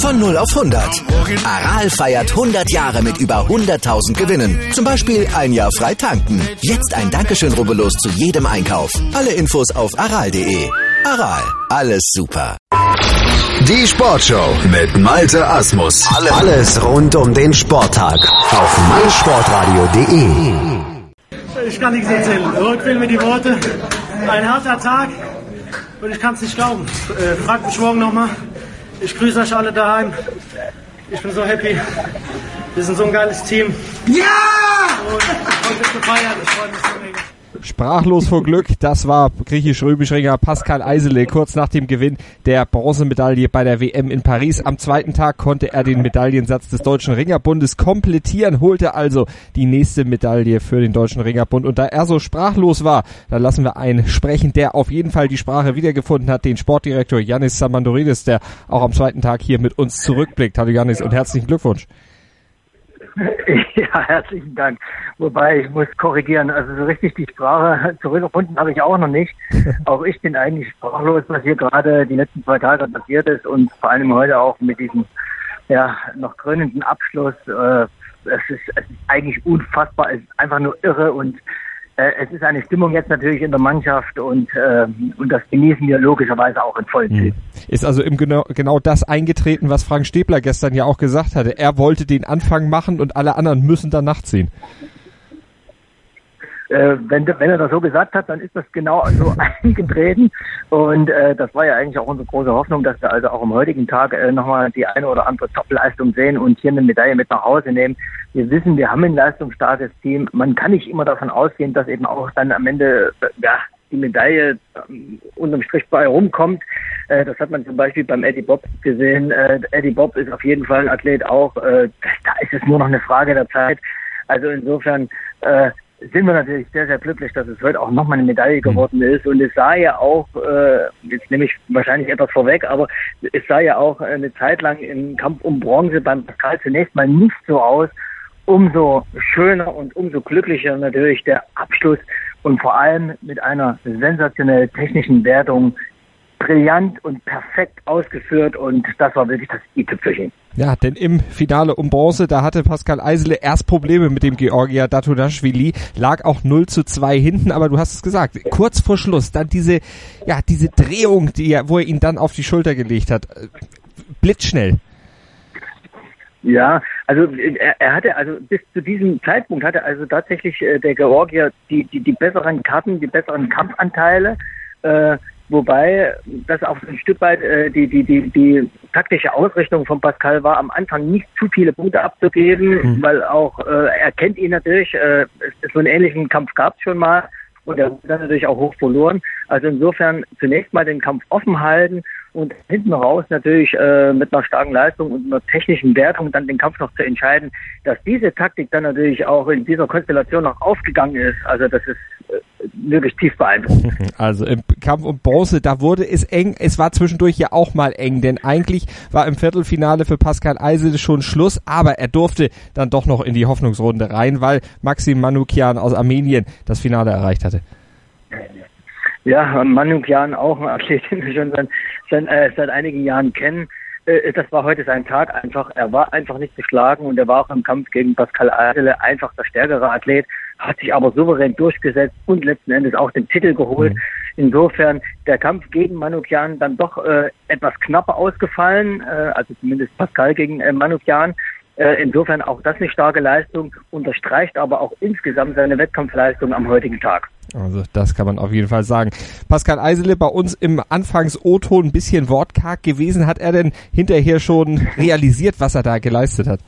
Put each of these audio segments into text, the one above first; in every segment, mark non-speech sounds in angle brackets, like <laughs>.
Von 0 auf 100. Aral feiert 100 Jahre mit über 100.000 Gewinnen. Zum Beispiel ein Jahr frei tanken. Jetzt ein Dankeschön, rubbellos zu jedem Einkauf. Alle Infos auf aral.de. Aral, alles super. Die Sportshow mit Malte Asmus. Alles rund um den Sporttag auf meinsportradio.de. Ich kann nichts erzählen. Heute fehlen mir die Worte. Ein harter Tag und ich kann es nicht glauben. Äh, fragt mich morgen nochmal. Ich grüße euch alle daheim. Ich bin so happy. Wir sind so ein geiles Team. Ja! Und heute wird gefeiert. Ich freue mich so. Sprachlos vor Glück, das war griechisch-römisch-Ringer Pascal Eisele kurz nach dem Gewinn der Bronzemedaille bei der WM in Paris. Am zweiten Tag konnte er den Medaillensatz des Deutschen Ringerbundes komplettieren, holte also die nächste Medaille für den Deutschen Ringerbund. Und da er so sprachlos war, da lassen wir einen sprechen, der auf jeden Fall die Sprache wiedergefunden hat, den Sportdirektor Yannis Samandoridis, der auch am zweiten Tag hier mit uns zurückblickt. Hallo Yannis und herzlichen Glückwunsch. <laughs> Ja, herzlichen Dank. Wobei ich muss korrigieren, also so richtig die Sprache zurückgefunden habe ich auch noch nicht. <laughs> Auch ich bin eigentlich sprachlos, was hier gerade die letzten zwei Tage passiert ist und vor allem heute auch mit diesem ja noch krönenden Abschluss. Äh, es, ist, es ist eigentlich unfassbar, es ist einfach nur irre und es ist eine Stimmung jetzt natürlich in der Mannschaft und, äh, und das genießen wir logischerweise auch in Vollzügen. Ist also im genau, genau das eingetreten, was Frank Stäbler gestern ja auch gesagt hatte. Er wollte den Anfang machen und alle anderen müssen dann nachziehen. Äh, wenn, wenn er das so gesagt hat, dann ist das genau <laughs> so eingetreten. Und äh, das war ja eigentlich auch unsere große Hoffnung, dass wir also auch am heutigen Tag äh, nochmal die eine oder andere Topleistung sehen und hier eine Medaille mit nach Hause nehmen. Wir wissen, wir haben ein leistungsstarkes Team. Man kann nicht immer davon ausgehen, dass eben auch dann am Ende äh, ja, die Medaille ähm, unterm Strich bei rumkommt. Äh, das hat man zum Beispiel beim Eddie Bob gesehen. Äh, Eddie Bob ist auf jeden Fall ein Athlet auch. Da ist es nur noch eine Frage der Zeit. Also insofern äh, sind wir natürlich sehr, sehr glücklich, dass es heute auch nochmal eine Medaille geworden ist. Und es sah ja auch, äh, jetzt nehme ich wahrscheinlich etwas vorweg, aber es sah ja auch eine Zeit lang im Kampf um Bronze beim Pascal zunächst mal nicht so aus. Umso schöner und umso glücklicher natürlich der Abschluss und vor allem mit einer sensationell technischen Wertung brillant und perfekt ausgeführt und das war wirklich das i-Tüpfelchen. Ja, denn im Finale um Bronze, da hatte Pascal Eisele erst Probleme mit dem Georgier Datunashvili, lag auch 0 zu 2 hinten, aber du hast es gesagt, kurz vor Schluss, dann diese, ja, diese Drehung, die er, wo er ihn dann auf die Schulter gelegt hat, blitzschnell. Ja, also er, er hatte also bis zu diesem Zeitpunkt hatte also tatsächlich äh, der Georgier die, die die besseren Karten, die besseren Kampfanteile. Äh, Wobei das auch ein Stück weit äh, die, die, die, die taktische Ausrichtung von Pascal war, am Anfang nicht zu viele Punkte abzugeben, mhm. weil auch äh, er kennt ihn natürlich, äh, so einen ähnlichen Kampf gab es schon mal und er hat dann natürlich auch hoch verloren. Also insofern zunächst mal den Kampf offen halten und hinten raus natürlich äh, mit einer starken Leistung und einer technischen Wertung dann den Kampf noch zu entscheiden, dass diese Taktik dann natürlich auch in dieser Konstellation noch aufgegangen ist. Also das ist wirklich tief beeindruckend. <laughs> Also im Kampf um Bronze, da wurde es eng. Es war zwischendurch ja auch mal eng, denn eigentlich war im Viertelfinale für Pascal Eisele schon Schluss, aber er durfte dann doch noch in die Hoffnungsrunde rein, weil Maxim Manukian aus Armenien das Finale erreicht hatte. Ja, Manukian auch ein Athlet, den wir schon seit, seit, äh, seit einigen Jahren kennen. Äh, das war heute sein Tag einfach. Er war einfach nicht geschlagen und er war auch im Kampf gegen Pascal Eisele einfach der stärkere Athlet hat sich aber souverän durchgesetzt und letzten Endes auch den Titel geholt. Mhm. Insofern der Kampf gegen Manukian dann doch äh, etwas knapper ausgefallen, äh, also zumindest Pascal gegen äh, Manukian. Äh, insofern auch das eine starke Leistung, unterstreicht aber auch insgesamt seine Wettkampfleistung am heutigen Tag. Also das kann man auf jeden Fall sagen. Pascal Eisele bei uns im Anfangs-O-Ton ein bisschen wortkarg gewesen. Hat er denn hinterher schon realisiert, was er da geleistet hat?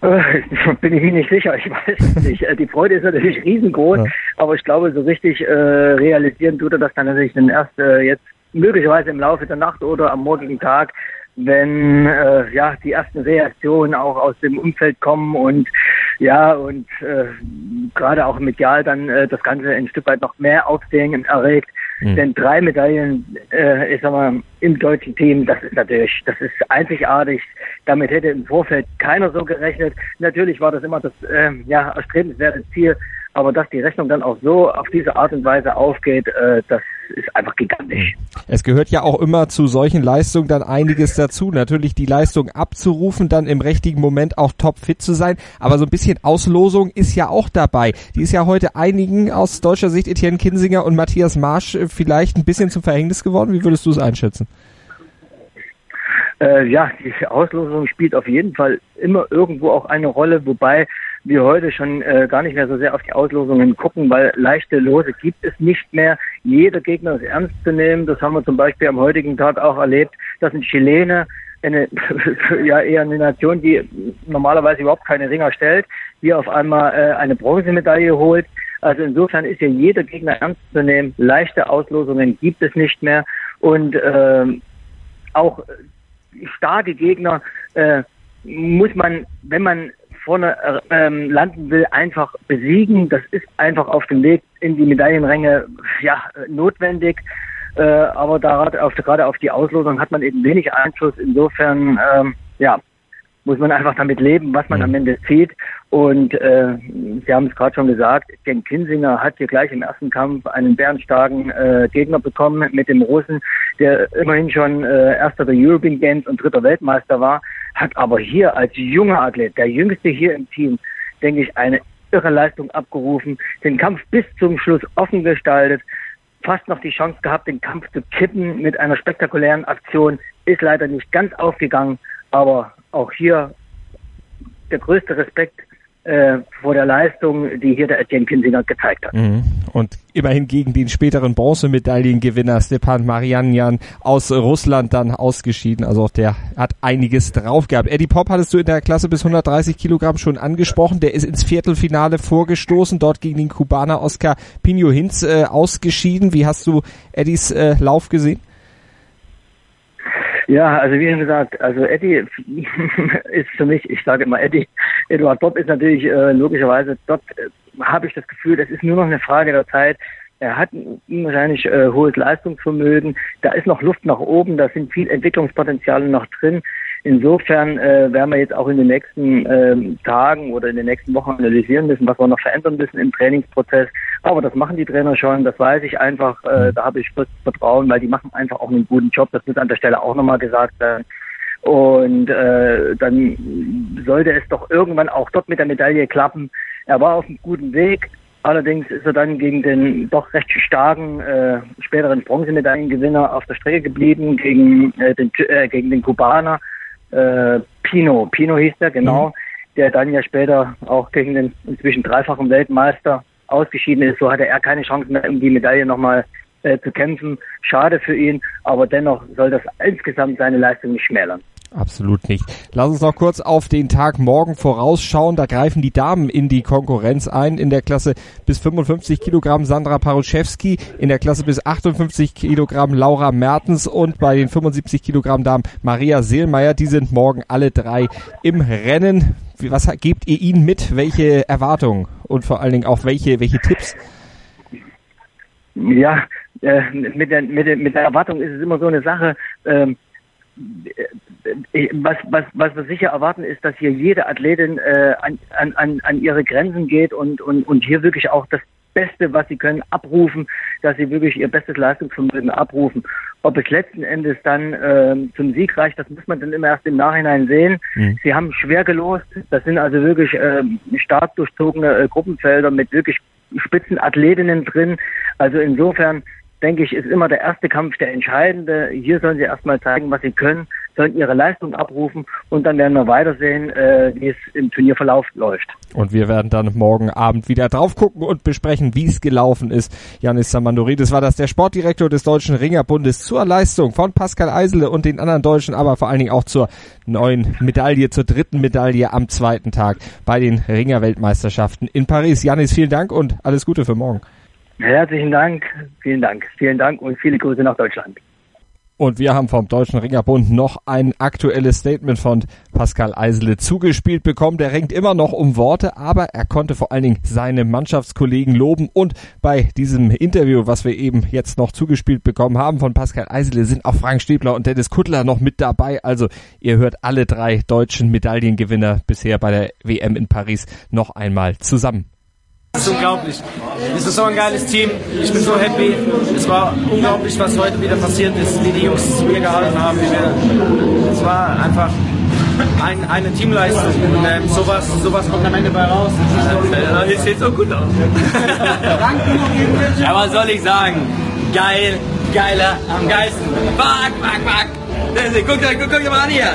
Äh, <laughs> bin ich nicht sicher, ich weiß nicht. Äh, die Freude ist natürlich <laughs> riesengroß, ja. aber ich glaube, so richtig äh, realisieren tut er das dann natürlich dann erst äh, jetzt möglicherweise im Laufe der Nacht oder am morgigen Tag, wenn äh, ja die ersten Reaktionen auch aus dem Umfeld kommen und ja und äh, gerade auch medial dann äh, das Ganze ein Stück weit noch mehr Aufsehen erregt. Mhm. Denn drei Medaillen, äh, ich sag mal, im deutschen Team, das ist natürlich, das ist einzigartig. Damit hätte im Vorfeld keiner so gerechnet. Natürlich war das immer das äh, ja, erstrebenswerte Ziel, aber dass die Rechnung dann auch so auf diese Art und Weise aufgeht, äh, das ist einfach gigantisch. Es gehört ja auch immer zu solchen Leistungen dann einiges dazu. Natürlich die Leistung abzurufen, dann im richtigen Moment auch topfit zu sein. Aber so ein bisschen Auslosung ist ja auch dabei. Die ist ja heute einigen aus deutscher Sicht, Etienne Kinsinger und Matthias Marsch, äh, vielleicht ein bisschen zum Verhängnis geworden. Wie würdest du es einschätzen? Äh, ja, die Auslosung spielt auf jeden Fall immer irgendwo auch eine Rolle, wobei wir heute schon äh, gar nicht mehr so sehr auf die Auslosungen gucken, weil leichte Lose gibt es nicht mehr. Jeder Gegner ist ernst zu nehmen. Das haben wir zum Beispiel am heutigen Tag auch erlebt, dass ein Chilene eine, <laughs> ja eher eine Nation, die normalerweise überhaupt keine Ringer stellt, hier auf einmal äh, eine Bronzemedaille holt. Also insofern ist ja jeder Gegner ernst zu nehmen. Leichte Auslosungen gibt es nicht mehr und äh, auch starke Gegner äh, muss man, wenn man vorne äh, ähm, landen will, einfach besiegen. Das ist einfach auf dem Weg in die Medaillenränge ja notwendig. Äh, aber da, auf, gerade auf die Auslosung hat man eben wenig Einfluss. Insofern ähm, ja, muss man einfach damit leben, was man mhm. am Ende zieht. Und äh, Sie haben es gerade schon gesagt, Ken Kinsinger hat hier gleich im ersten Kampf einen bärenstarken äh, Gegner bekommen mit dem Russen, der immerhin schon äh, erster der European Games und dritter Weltmeister war, hat aber hier als junger Athlet, der jüngste hier im Team, denke ich, eine irre Leistung abgerufen, den Kampf bis zum Schluss offen gestaltet, fast noch die Chance gehabt, den Kampf zu kippen mit einer spektakulären Aktion, ist leider nicht ganz aufgegangen, aber auch hier der größte Respekt äh, vor der Leistung, die hier der Etienne Kinsinger gezeigt hat. Mhm. Und immerhin gegen den späteren Bronzemedaillengewinner Stepan Marianjan aus Russland dann ausgeschieden. Also auch der hat einiges drauf gehabt. Eddie Pop hattest du in der Klasse bis 130 Kilogramm schon angesprochen. Der ist ins Viertelfinale vorgestoßen, dort gegen den Kubaner Oscar Pino Hinz äh, ausgeschieden. Wie hast du Eddies äh, Lauf gesehen? Ja, also wie schon gesagt, also Eddie <laughs> ist für mich, ich sage immer Eddie, Eduard Bob ist natürlich äh, logischerweise, dort äh, habe ich das Gefühl, es ist nur noch eine Frage der Zeit. Er hat wahrscheinlich äh, hohes Leistungsvermögen, da ist noch Luft nach oben, da sind viel Entwicklungspotenziale noch drin. Insofern äh, werden wir jetzt auch in den nächsten ähm, Tagen oder in den nächsten Wochen analysieren müssen, was wir noch verändern müssen im Trainingsprozess. Aber das machen die Trainer schon, das weiß ich einfach. Äh, da habe ich Vertrauen, weil die machen einfach auch einen guten Job. Das muss an der Stelle auch nochmal gesagt werden. Und äh, dann sollte es doch irgendwann auch dort mit der Medaille klappen. Er war auf einem guten Weg. Allerdings ist er dann gegen den doch recht starken äh, späteren Bronzemedaillengewinner auf der Strecke geblieben, gegen, äh, den, äh, gegen den Kubaner äh, Pino. Pino hieß der, genau, mhm. der dann ja später auch gegen den inzwischen dreifachen Weltmeister ausgeschieden ist. So hatte er keine Chance mehr, um die Medaille nochmal äh, zu kämpfen. Schade für ihn, aber dennoch soll das insgesamt seine Leistung nicht schmälern. Absolut nicht. Lass uns noch kurz auf den Tag morgen vorausschauen. Da greifen die Damen in die Konkurrenz ein. In der Klasse bis 55 Kilogramm Sandra Paruszewski, in der Klasse bis 58 Kilogramm Laura Mertens und bei den 75 Kilogramm Damen Maria Seelmeier. Die sind morgen alle drei im Rennen. Was gebt ihr ihnen mit? Welche Erwartungen und vor allen Dingen auch welche, welche Tipps? Ja, äh, mit, der, mit, der, mit der Erwartung ist es immer so eine Sache. Ähm, äh, was, was, was wir sicher erwarten, ist, dass hier jede Athletin äh, an, an, an ihre Grenzen geht und, und, und hier wirklich auch das Beste, was sie können, abrufen, dass sie wirklich ihr bestes Leistungsvermögen abrufen. Ob es letzten Endes dann äh, zum Sieg reicht, das muss man dann immer erst im Nachhinein sehen. Mhm. Sie haben schwer gelost. Das sind also wirklich äh, stark durchzogene äh, Gruppenfelder mit wirklich Spitzenathletinnen drin. Also insofern denke ich, ist immer der erste Kampf der entscheidende. Hier sollen sie erstmal zeigen, was sie können, sollen ihre Leistung abrufen und dann werden wir weitersehen, äh, wie es im Turnierverlauf läuft. Und wir werden dann morgen Abend wieder drauf gucken und besprechen, wie es gelaufen ist. Janis Samandoridis war das der Sportdirektor des Deutschen Ringerbundes zur Leistung von Pascal Eisele und den anderen Deutschen, aber vor allen Dingen auch zur neuen Medaille, zur dritten Medaille am zweiten Tag bei den Ringerweltmeisterschaften in Paris. Janis, vielen Dank und alles Gute für morgen. Herzlichen Dank, vielen Dank, vielen Dank und viele Grüße nach Deutschland. Und wir haben vom Deutschen Ringerbund noch ein aktuelles Statement von Pascal Eisele zugespielt bekommen. Der ringt immer noch um Worte, aber er konnte vor allen Dingen seine Mannschaftskollegen loben. Und bei diesem Interview, was wir eben jetzt noch zugespielt bekommen haben von Pascal Eisele, sind auch Frank Stäbler und Dennis Kuttler noch mit dabei. Also ihr hört alle drei deutschen Medaillengewinner bisher bei der WM in Paris noch einmal zusammen. Das ist unglaublich. Es ist so ein geiles Team. Ich bin so happy. Es war unglaublich, was heute wieder passiert ist, wie die Jungs zu mir gehalten haben. Es war einfach ein, eine Teamleistung. Und ähm, sowas, sowas kommt am Ende bei raus. Das äh, sieht so gut aus. ja, was soll ich sagen? Geil, geiler, am geilsten. Fuck, fuck, fuck. Guck, guck, guck mal an hier.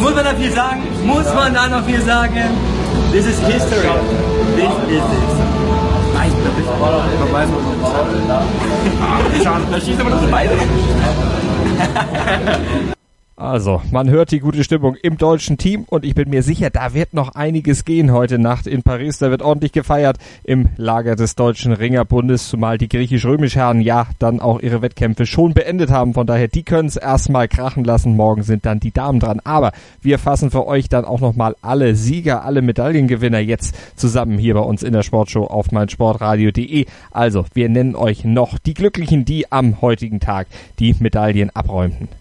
Muss man da viel sagen? Muss man da noch viel sagen? This is history. This is this. Nein, da bist du. Man weiß, was Da schießt aber noch beide. Also, man hört die gute Stimmung im deutschen Team und ich bin mir sicher, da wird noch einiges gehen heute Nacht in Paris. Da wird ordentlich gefeiert im Lager des deutschen Ringerbundes, zumal die griechisch-römisch Herren ja dann auch ihre Wettkämpfe schon beendet haben. Von daher, die können es erstmal krachen lassen. Morgen sind dann die Damen dran. Aber wir fassen für euch dann auch nochmal alle Sieger, alle Medaillengewinner jetzt zusammen hier bei uns in der Sportshow auf meinsportradio.de. Also, wir nennen euch noch die Glücklichen, die am heutigen Tag die Medaillen abräumten.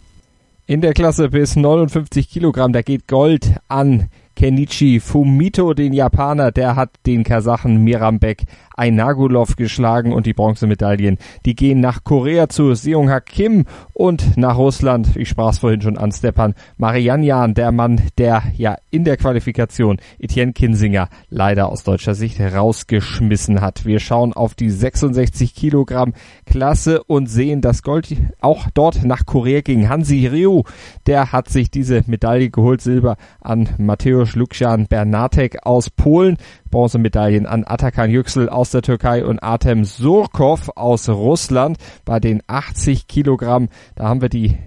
In der Klasse bis 59 Kilogramm, da geht Gold an Kenichi Fumito, den Japaner, der hat den Kasachen Mirambek Ainagulov geschlagen und die Bronzemedaillen, die gehen nach Korea zu Seung Kim und nach Russland, ich sprach es vorhin schon an, Stepan Marianjan, der Mann, der ja in der Qualifikation Etienne Kinsinger leider aus deutscher Sicht rausgeschmissen hat. Wir schauen auf die 66 Kilogramm Klasse und sehen, dass Gold auch dort nach Korea ging. Hansi Ryu, der hat sich diese Medaille geholt, Silber an Mateusz Lukian Bernatek aus Polen. Bronzemedaillen an Atakan Yüksel aus der Türkei und Artem Surkov aus Russland bei den 80 Kilogramm. Da haben wir die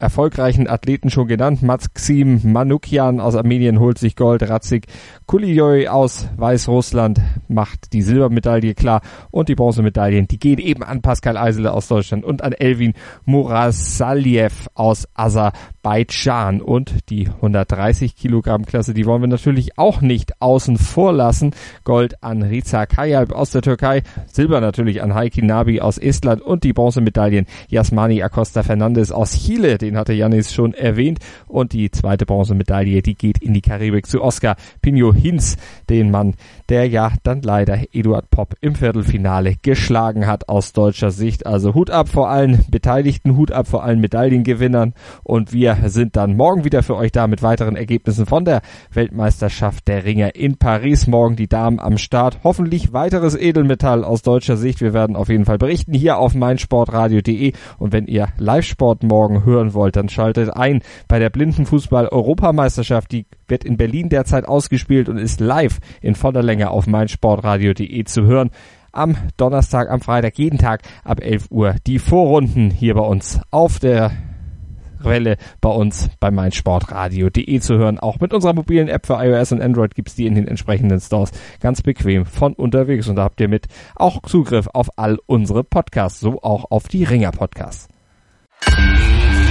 erfolgreichen Athleten schon genannt. Maxim Manukian aus Armenien holt sich Gold. Ratzik Kulijoy aus Weißrussland macht die Silbermedaille klar. Und die Bronzemedaillen, die gehen eben an Pascal Eisele aus Deutschland und an Elvin Murasaliev aus Aserbaidschan. Und die 130 Kilogramm Klasse, die wollen wir natürlich auch nicht außen vor lassen. Gold an Riza Kayalp aus der Türkei. Silber natürlich an Heiki Nabi aus Estland und die Bronzemedaillen Jasmani Acosta Fernandes aus Chile, den hatte Janis schon erwähnt. Und die zweite Bronzemedaille, die geht in die Karibik zu Oscar Pino Hinz, den Mann, der ja dann leider Eduard Popp im Viertelfinale geschlagen hat aus deutscher Sicht. Also Hut ab vor allen Beteiligten, Hut ab vor allen Medaillengewinnern. Und wir sind dann morgen wieder für euch da mit weiteren Ergebnissen von der Weltmeisterschaft der Ringer in Paris. Morgen die Damen am Start. Hoffentlich weiteres Edelmetall aus deutscher Sicht. Wir werden auf jeden Fall berichten hier auf meinsportradio.de. Und wenn ihr Live-Sport morgen hören wollt, wollt, dann schaltet ein bei der Blindenfußball-Europameisterschaft. Die wird in Berlin derzeit ausgespielt und ist live in voller Länge auf meinsportradio.de zu hören. Am Donnerstag, am Freitag, jeden Tag ab 11 Uhr die Vorrunden hier bei uns auf der Welle bei uns bei meinsportradio.de zu hören. Auch mit unserer mobilen App für iOS und Android gibt's die in den entsprechenden Stores ganz bequem von unterwegs und da habt ihr mit auch Zugriff auf all unsere Podcasts, so auch auf die Ringer Podcasts